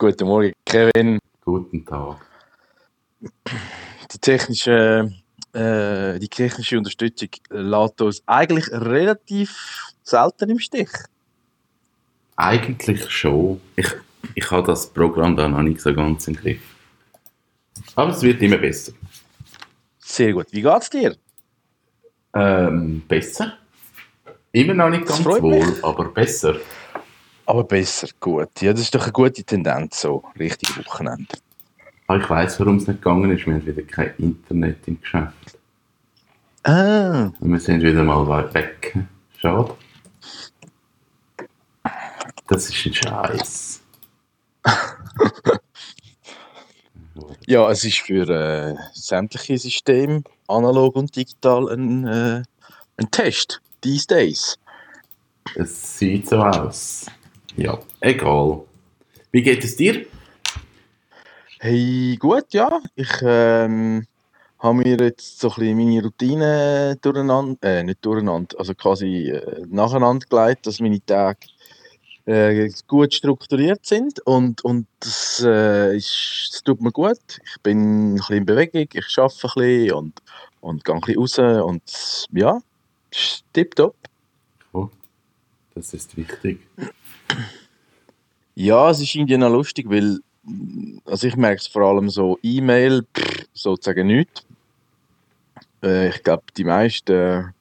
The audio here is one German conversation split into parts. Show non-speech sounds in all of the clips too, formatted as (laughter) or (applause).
Guten Morgen, Kevin. Guten Tag. Die technische, äh, die technische Unterstützung lässt uns eigentlich relativ selten im Stich. Eigentlich schon. Ich, ich habe das Programm da noch nicht so ganz im Griff. Aber es wird immer besser. Sehr gut. Wie geht's dir? Ähm, besser? Immer noch nicht ganz wohl, mich. aber besser. Aber besser, gut. Ja, das ist doch eine gute Tendenz, so richtig Wochenende. Aber ich weiß, warum es nicht gegangen ist. Wir haben wieder kein Internet im Geschäft. Ah, Und wir sind wieder mal weit weg. Schade. Das ist ein Scheiß. ja, es ist für äh, sämtliche Systeme, analog und digital, ein, äh, ein Test. These days. Es sieht so aus. Ja, egal. Wie geht es dir? Hey, gut, ja. Ich ähm, habe mir jetzt so ein bisschen meine Routine durcheinander, äh, nicht durcheinander, also quasi äh, nacheinander gelegt, dass meine Tage äh, gut strukturiert sind und, und das, äh, ist, das tut mir gut. Ich bin ein bisschen in Bewegung, ich arbeite ein bisschen und, und gehe ein bisschen raus und ja, ist tipptopp. Oh, das ist wichtig. Ja, es ist irgendwie noch lustig, weil also ich merke es vor allem so E-Mail, sozusagen nichts. Äh, ich glaube, die meisten,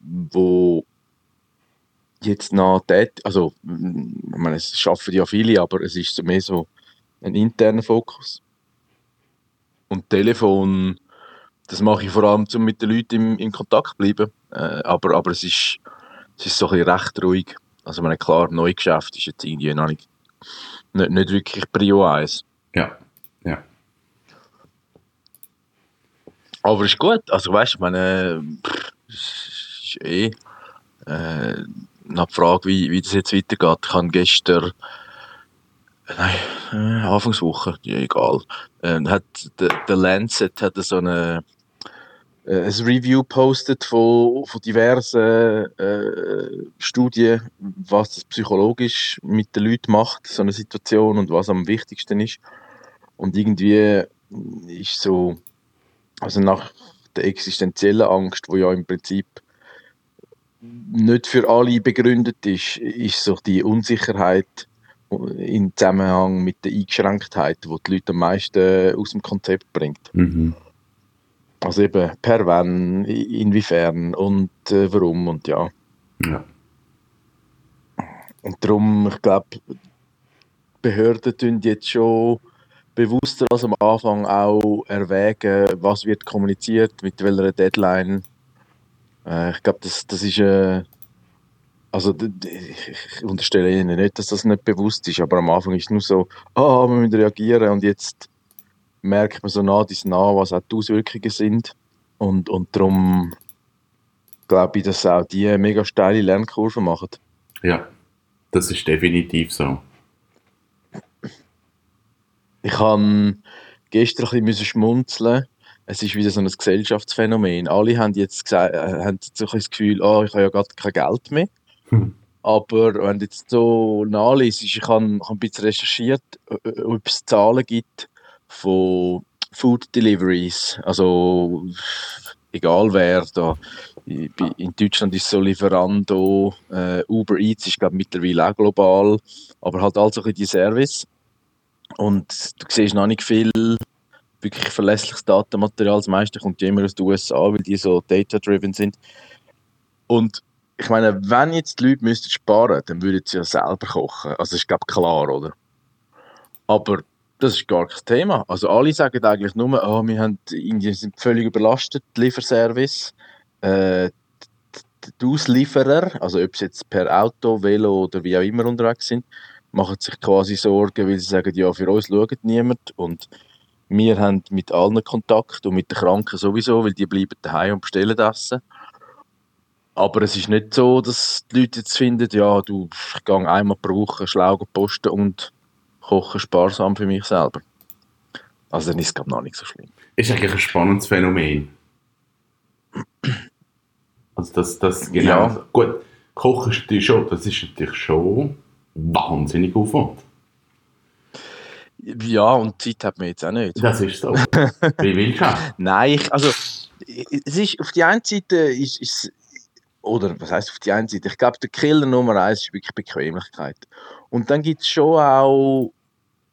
wo jetzt noch tät, also ich meine, es schaffen ja viele, aber es ist mehr so ein interner Fokus. Und Telefon, das mache ich vor allem, um mit den Leuten im, in Kontakt zu bleiben. Äh, aber, aber es ist, es ist so ein bisschen recht ruhig. Also meine, klar, Neugeschäft ist jetzt irgendwie noch nicht, nicht, nicht wirklich Prio 1. Ja, ja. Aber ist gut. Also weißt du, meine, pff, ist eh äh, nach die Frage, wie, wie das jetzt weitergeht. Ich habe gestern, nein, äh, Anfangswoche, ja, egal, äh, hat der, der Lancet hat so eine äh, ein Review postet von, von diversen äh, Studien, was das psychologisch mit den Leuten macht, so eine Situation und was am wichtigsten ist. Und irgendwie ist so, also nach der existenziellen Angst, wo ja im Prinzip nicht für alle begründet ist, ist so die Unsicherheit im Zusammenhang mit der Eingeschränktheit, die die Leute am meisten aus dem Konzept bringt. Mhm. Also eben per wann, inwiefern und äh, warum und ja. Ja. Und darum, ich glaube, Behörden tun jetzt schon bewusster als am Anfang auch erwägen, was wird kommuniziert, mit welcher Deadline. Äh, ich glaube, das, das ist äh, also ich unterstelle Ihnen nicht, dass das nicht bewusst ist, aber am Anfang ist es nur so, ah, wir müssen reagieren und jetzt merkt man so nah dies nah, was auch die Auswirkungen sind. Und, und darum glaube ich, dass auch die mega steile Lernkurve machen. ja, das ist definitiv so. Ich habe gestern ein bisschen schmunzeln. Es ist wieder so ein Gesellschaftsphänomen. Alle haben jetzt gesagt, äh, haben jetzt so ein bisschen das Gefühl, oh, ich habe ja gerade kein Geld mehr. Hm. Aber wenn du jetzt so nachliest, ich habe, ich habe ein bisschen recherchiert, äh, ob es Zahlen gibt von Food Deliveries. Also egal wer da. In Deutschland ist so Lieferando, äh, Uber Eats ist glaube mittlerweile auch global, aber halt ein bisschen die Service. Und du siehst noch nicht viel wirklich verlässliches Datenmaterial. Das meiste kommt ja immer aus den USA, weil die so data-driven sind. Und ich meine, wenn jetzt die Leute müssten sparen, dann würden sie ja selber kochen. Also ist glaube klar, oder? Aber das ist gar kein Thema. Also alle sagen eigentlich nur, oh, wir haben, irgendwie sind völlig überlastet, Lieferservice. Äh, die- Auslieferer, also ob sie jetzt per Auto, Velo oder wie auch immer unterwegs sind, machen sich quasi Sorgen, weil sie sagen, ja, für uns schaut niemand und wir haben mit allen Kontakt und mit den Kranken sowieso, weil die bleiben daheim und bestellen Essen. Aber es ist nicht so, dass die Leute jetzt finden, ja, du, gehe einmal pro Woche schlau posten und koche sparsam für mich selber. Also dann ist es, glaube ich, noch nicht so schlimm. Ist eigentlich ein spannendes Phänomen. Also das, das genau. Ja. Gut, Kochen ist natürlich schon, das ist natürlich schon wahnsinnig Aufwand. Ja, und Zeit hat man jetzt auch nicht. Das ist so. (laughs) Wie willst du? Nein, ich, also es ist auf die einen Seite ist, ist oder was heißt auf die einen Seite? Ich glaube, der Killer Nummer eins ist wirklich Bequemlichkeit. Und dann gibt es schon auch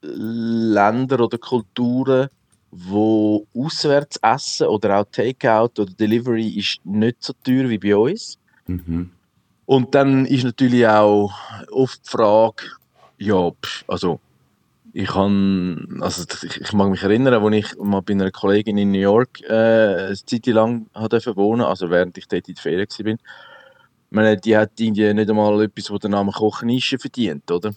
Länder oder Kulturen, wo auswärts essen oder auch Takeout oder Delivery ist nicht so teuer wie bei uns. Mhm. Und dann ist natürlich auch oft die Frage, ja, also ich kann, also ich, ich mag mich erinnern, als ich mal bei einer Kollegin in New York äh, eine Zeit lang wohnen, also während ich dort in der Ferien war. Meine, die hat irgendwie nicht einmal etwas, wo der Name Kochnische verdient, oder?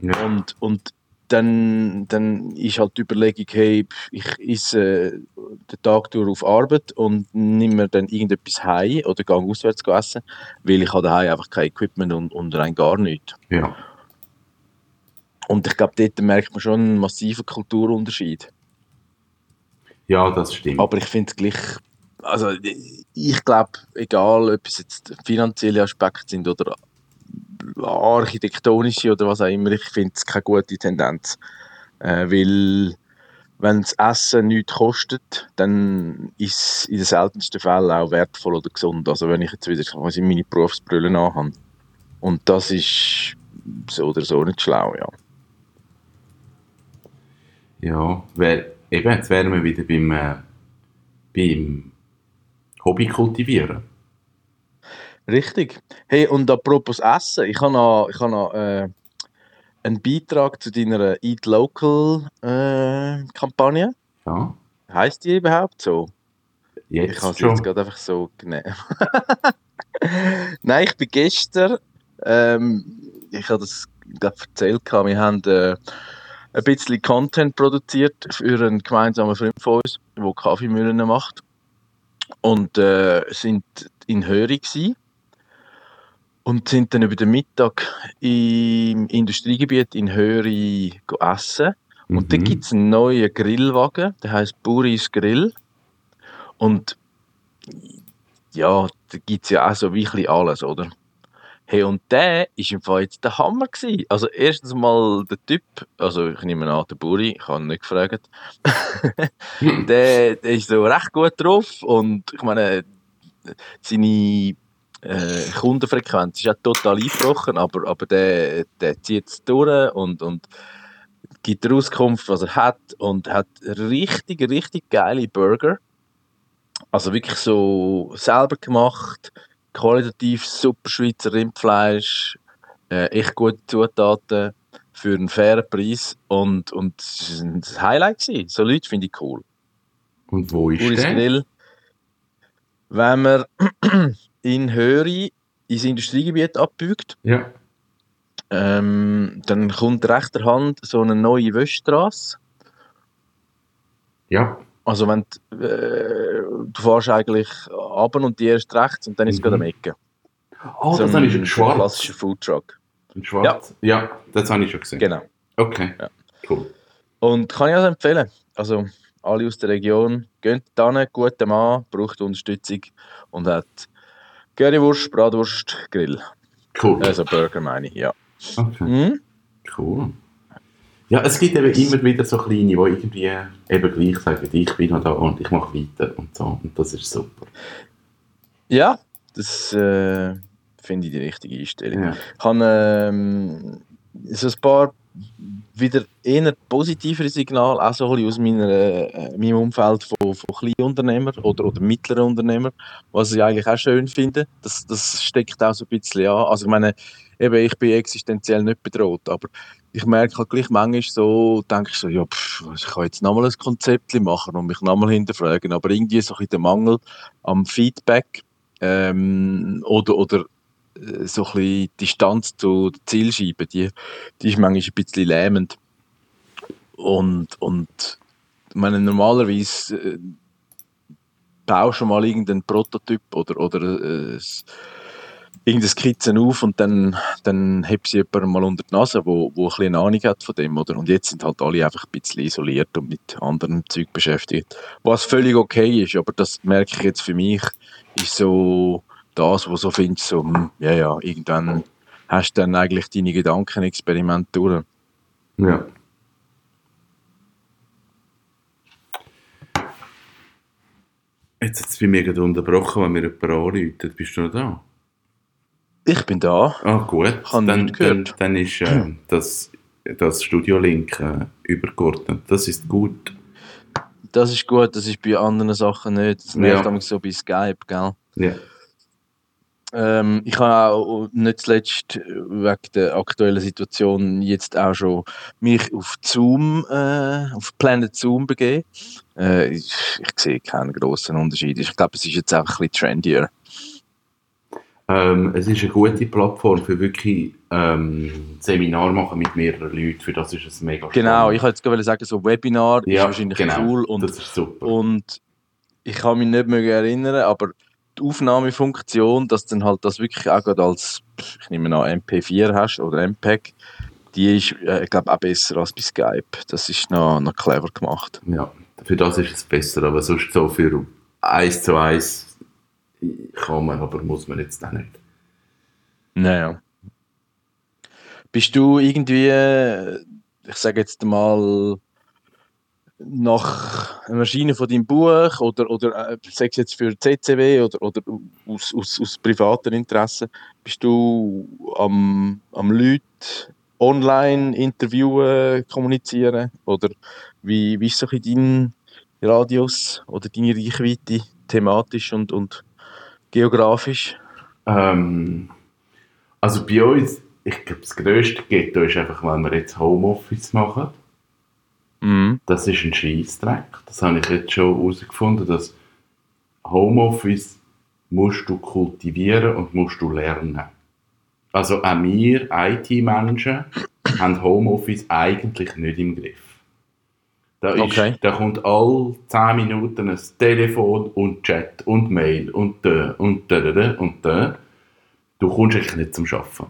Ja. Und, und dann, dann ist halt die Überlegung, hey, ich esse äh, den Tag durch auf Arbeit und nehme mir dann irgendetwas heim oder gehe auswärts essen, weil ich habe daheim einfach kein Equipment und, und rein gar nichts. ja. Und ich glaube, dort merkt man schon einen massiven Kulturunterschied. Ja, das stimmt. Aber ich finde es gleich, also ich glaube, egal ob es jetzt finanzielle Aspekte sind oder architektonische oder was auch immer, ich finde es keine gute Tendenz. Äh, weil wenn das Essen nichts kostet, dann ist es in den seltensten Fällen auch wertvoll oder gesund. Also wenn ich jetzt wieder quasi meine Berufsbrille anhabe. Und das ist so oder so nicht schlau, ja. Ja, wär, eben, jetzt wären wir wieder beim, äh, beim Hobby kultivieren. Richtig. Hey, und apropos Essen, ich habe noch, ich habe noch äh, einen Beitrag zu deiner Eat Local äh, Kampagne. Ja, Heißt die überhaupt so? Ich jetzt habe sie jetzt gerade einfach so genommen. (laughs) Nein, ich bin gestern, ähm, ich habe das gerade erzählt, wir haben äh, ein bisschen Content produziert für einen gemeinsamen Freund von uns, der Kaffeemühlen macht. Und äh, sind in Höri gsi und sind dann über den Mittag im Industriegebiet in Höri essen. Und dann Mhm. gibt es einen neuen Grillwagen, der heißt Buris Grill. Und ja, da gibt es ja auch so bisschen alles, oder? Hey, und der ist im Fall jetzt der Hammer gewesen. Also erstens mal der Typ, also ich nehme an, der Buri, ich habe ihn nicht gefragt, (laughs) der, der ist so recht gut drauf und ich meine, seine äh, Kundenfrequenz ist ja total eingebrochen, aber, aber der, der zieht es durch und, und gibt der Auskunft, was er hat und hat richtig, richtig geile Burger. Also wirklich so selber gemacht, qualitativ super Schweizer Rindfleisch, äh, echt gute Zutaten für einen fairen Preis und, und es war ein Highlight. Gewesen. So Leute finde ich cool. Und wo ist Uris der? Grill. Wenn man (clears throat) in Höri ins Industriegebiet abbiegt, Ja. ähm, dann kommt rechter Hand so eine neue Wöschstrasse. Ja. Also wenn du, äh, du fährst eigentlich ab und die erst rechts und dann ist es Mhm. gerade am Ecke. Oh, das So habe ich schon ein schwarz. klassischer Foodtruck. Ein schwarz. Ja. das habe ich schon gesehen. Genau. Okay. Ja. Cool. Und kann ich also empfehlen. Also alle aus der Region, geht dann, guter Mann, braucht Unterstützung und hat Currywurst, Bratwurst, Grill. Cool. Also Burger meine ich, ja. Okay. Mhm. Cool. Ja, es gibt eben immer wieder so kleine, die irgendwie eben gleich sagen, ich bin noch da und ich mache weiter und so. Und das ist super. Ja, das äh, finde ich die richtige Einstellung. Ja. Ich habe ähm, so ein paar wieder eher positivere Signale, auch so ein bisschen aus meiner, äh, meinem Umfeld von, von kleinen Unternehmern oder, oder mittleren Unternehmern, was ich eigentlich auch schön finde. Das, das steckt auch so ein bisschen an. Also ich meine, eben, ich bin existenziell nicht bedroht, aber ich merke halt gleich manchmal so, denke ich so, ja, pff, ich kann jetzt nochmal ein Konzept machen und mich nochmal hinterfragen, aber irgendwie so ein der Mangel am Feedback ähm, oder, oder äh, so ein bisschen Distanz zu der Zielscheibe, die, die ist manchmal ein bisschen lähmend. Und, und meine, normalerweise äh, baust du mal irgendeinen Prototyp oder, oder äh, irgendeine Skizze auf und dann, dann hebt sie jemanden mal unter die Nase, wo, wo ein bisschen Ahnung hat von dem, oder? Und jetzt sind halt alle einfach ein bisschen isoliert und mit anderen Zeug beschäftigt. Was völlig okay ist, aber das merke ich jetzt für mich, ist so das, wo so findest, so, hm, ja, ja, irgendwann hast du dann eigentlich deine Gedankenexperimente durch. Ja. Jetzt hat es bei mir gerade unterbrochen, wenn mir jemand anruft. Bist du noch da? Ich bin da. Ah, gut. Habe dann, dann, dann ist äh, das, das Studio-Link äh, übergeordnet. Das ist gut. Das ist gut, das ist bei anderen Sachen nicht. Das nervt Ja. so bei Skype, gell? Ja. Ähm, ich habe auch nicht zuletzt wegen der aktuellen Situation jetzt auch schon mich auf Zoom, äh, auf Planet Zoom begeben. Äh, ich, ich sehe keinen grossen Unterschied. Ich glaube, es ist jetzt einfach ein bisschen trendier. Ähm, es ist eine gute Plattform für wirklich ähm, Seminar machen mit mehreren Leuten. Für das ist es mega Genau, spannend. ich wollte jetzt gerade sagen, so Webinar ist Ja, wahrscheinlich genau. cool und, das ist super. und ich kann mich nicht mehr erinnern, aber die Aufnahmefunktion, dass du dann halt das wirklich auch gerade als, ich nehme an, MP4 hast oder MPEG, die ist, äh, ich glaube, auch besser als bei Skype. Das ist noch, noch clever gemacht. Ja, für das ist es besser, aber sonst so für eins zu eins kann man, aber muss man jetzt auch nicht. Naja. Bist du irgendwie, äh, ich sage jetzt mal, nach einer Maschine von deinem Buch oder, oder äh, sag es jetzt für CCW oder, oder aus, aus, aus privaten Interessen, bist du am, am Leute online interviewen, kommunizieren? Oder wie, wie ist so dein Radius oder deine Reichweite thematisch und, und geografisch? Ähm, also bei uns, ich glaube, das grösste Ghetto ist einfach, wenn wir jetzt Homeoffice machen. Mhm. Das ist ein Scheissdreck. Das habe ich jetzt schon herausgefunden, dass Homeoffice musst du kultivieren und musst du lernen. Also auch wir IT-Menschen haben Homeoffice eigentlich nicht im Griff. Da, ist, Okay. da kommt alle 10 Minuten ein Telefon und Chat und Mail und da und da, und da. Du kommst eigentlich nicht zum Arbeiten.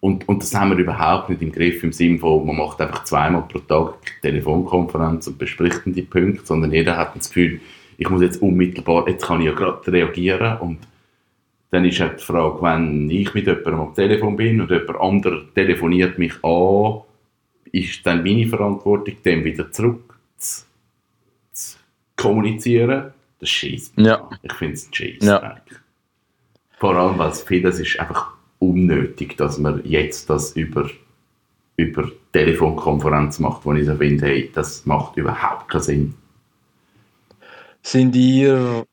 Und, und das haben wir überhaupt nicht im Griff, im Sinne von, man macht einfach zweimal pro Tag Telefonkonferenz und bespricht die Punkte, sondern jeder hat das Gefühl, ich muss jetzt unmittelbar, jetzt kann ich ja gerade reagieren und dann ist halt die Frage, wenn ich mit jemandem am Telefon bin und jemand anderer telefoniert mich an, ist dann meine Verantwortung, dem wieder zurück zu, zu kommunizieren. Das schießt mich Ja. an. Ich finde es ein. Ja. Vor allem, weil es vieles ist einfach unnötig, dass man jetzt das über, über Telefonkonferenz macht, wo ich so finde, hey, das macht überhaupt keinen Sinn. Sind ihr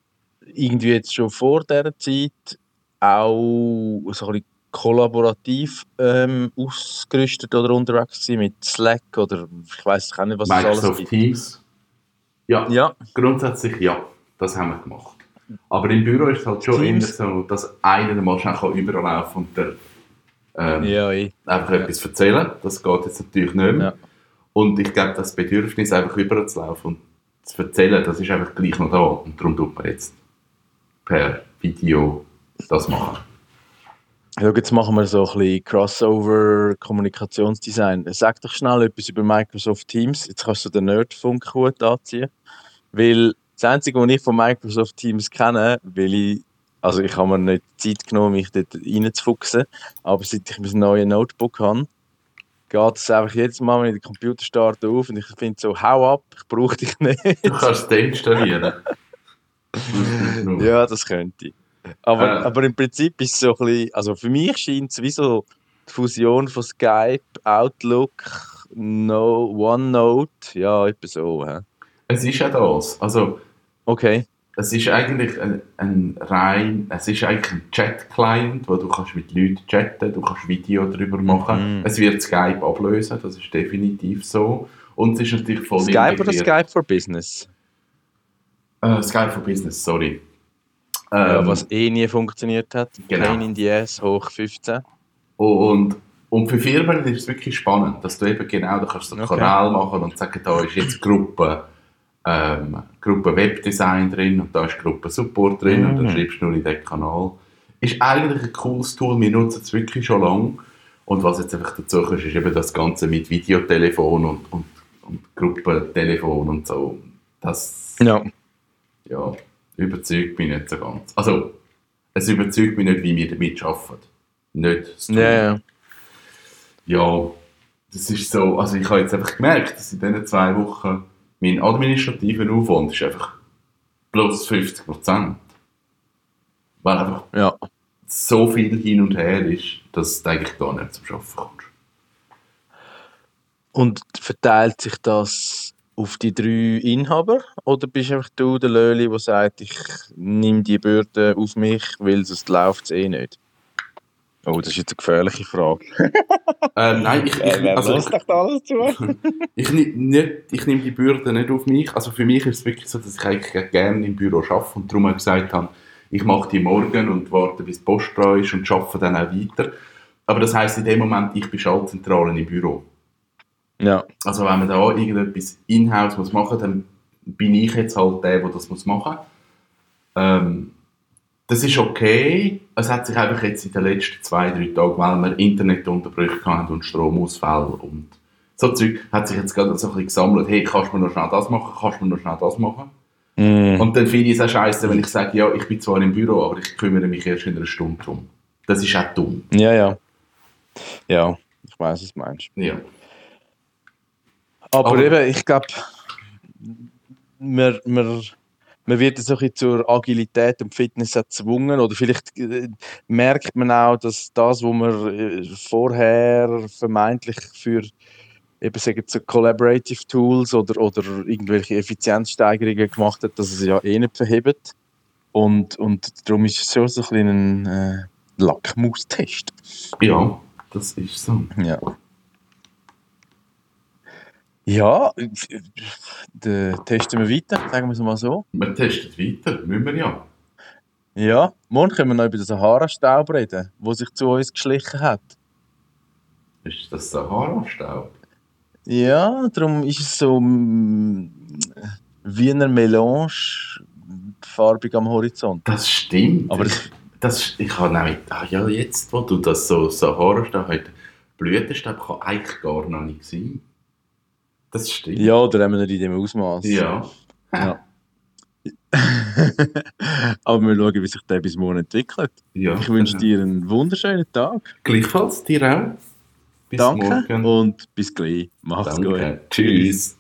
irgendwie jetzt schon vor dieser Zeit auch so ein bisschen kollaborativ ähm, ausgerüstet oder unterwegs gewesen mit Slack oder ich weiß auch nicht, was es alles Microsoft gibt? Teams. Ja, Ja, grundsätzlich ja, das haben wir gemacht. Aber im Büro ist es halt schon Teams? so, dass einer mal schnell kann überlaufen und der, ähm, ja, eh. einfach etwas erzählen. Das geht jetzt natürlich nicht mehr. Ja. Und ich glaube, das Bedürfnis, einfach überzulaufen und zu erzählen, das ist einfach gleich noch da. Und darum tut man jetzt per Video das machen. Ja, jetzt machen wir so ein bisschen Crossover-Kommunikationsdesign. Sag doch schnell etwas über Microsoft Teams. Jetzt kannst du den Nerdfunk-Hut anziehen. Weil das Einzige, was ich von Microsoft Teams kenne, weil ich, also ich habe mir nicht Zeit genommen, mich dort reinzufuchsen, aber seit ich mein neues Notebook habe, geht es einfach jedes Mal, wenn ich den Computer starte, auf und ich finde so, hau ab, ich brauche dich nicht. Du kannst es deinstallieren. (laughs) Ja, das könnte ich. Aber, Äh. aber im Prinzip ist es so ein bisschen, also für mich scheint es wie so die Fusion von Skype, Outlook, no, OneNote, ja, etwa so. Hä? Es ist ja das. Also, Okay, es ist eigentlich ein, ein rein, es ist eigentlich ein Chat-Client, wo du kannst mit Leuten chatten, du kannst Video darüber machen. Mhm. Es wird Skype ablösen, das ist definitiv so. Und es ist natürlich voll Skype oder integriert. Skype for Business? Äh, Skype for Business, sorry. Ähm, was eh nie funktioniert hat. genau. Pain in the ass, hoch 15. Und, und für Firmen ist es wirklich spannend, dass du eben genau, da kannst du einen Okay. Kanal machen und sagen, da ist jetzt Gruppe, ähm, Gruppe Webdesign drin und da ist Gruppe Support drin und dann Mhm. schreibst du nur in den Kanal. Ist eigentlich ein cooles Tool, wir nutzen es wirklich schon lange. Und was jetzt einfach dazu kommt, ist eben das Ganze mit Videotelefon und, und, und Gruppentelefon und so. Das Ja. ja, überzeugt mich nicht so ganz. Also, es überzeugt mich nicht, wie wir damit arbeiten. Nicht das ja. Ja, das ist so, also ich habe jetzt einfach gemerkt, dass in diesen zwei Wochen mein administrativer Aufwand ist einfach plus 50 Prozent. Weil einfach Ja. so viel hin und her ist, dass du eigentlich gar nicht zum Arbeiten kommst. Und verteilt sich das auf die drei Inhaber? Oder bist einfach du der Löli, der sagt, ich nehme die Bürde auf mich, weil sonst läuft es eh nicht? Oh, das ist jetzt eine gefährliche Frage. (laughs) Äh, nein, ich, ich, also, ich, doch alles zu? (laughs) ich, ni- nicht, ich nehme die Bürde nicht auf mich. Also für mich ist es wirklich so, dass ich eigentlich gerne im Büro arbeite und darum auch gesagt habe, ich mache die morgen und warte, bis die Post dran ist und arbeite dann auch weiter. Aber das heisst in dem Moment, ich bin Schaltzentrale im Büro. Ja, Also wenn man da irgendetwas in-house muss machen, dann bin ich jetzt halt der, der das muss machen. Ähm, das ist okay. Es hat sich einfach jetzt in den letzten zwei, drei Tagen, weil wir Internetunterbrüche hatten und Stromausfall und so Zeug, hat sich jetzt gerade so ein bisschen gesammelt. Hey, kannst du mir noch schnell das machen? Kannst du mir noch schnell das machen? mm. Und dann finde ich es auch scheiße, wenn ich sage, ja, ich bin zwar im Büro, aber ich kümmere mich erst in einer Stunde drum. Das ist auch dumm. ja, ja. Ja, ich weiß, was du meinst. Ja. Aber, Aber- eben, ich glaube, man, man, man wird so ein bisschen zur Agilität und Fitness gezwungen. Oder vielleicht äh, merkt man auch, dass das, was man äh, vorher vermeintlich für eben sagen so Collaborative Tools oder, oder irgendwelche Effizienzsteigerungen gemacht hat, dass es ja eh nicht verhebt. Und, und darum ist es schon so ein bisschen ein äh, Lackmustest. Ja, das ist so. Ja. Ja, den testen wir weiter, sagen wir es mal so. Wir testen weiter, müssen wir ja. Ja, morgen können wir noch über den Sahara-Staub reden, der sich zu uns geschlichen hat. Ist das Sahara-Staub? Ja, darum ist es so mm, Wiener Melange farbig am Horizont. Das stimmt. Aber ich, das, ich habe nämlich, ah ja, jetzt, wo du das so Sahara-Staub heute Blütenstaub kann eigentlich gar noch nicht sein. Das stimmt. Ja, oder haben wir nicht in dem Ausmaß. Ja. Ja. (laughs) Aber wir schauen, wie sich der bis morgen entwickelt. ja Ich wünsche genau. dir einen wunderschönen Tag. Gleichfalls dir auch. Bis Danke morgen. und bis gleich. Macht's gut. Danke. Tschüss.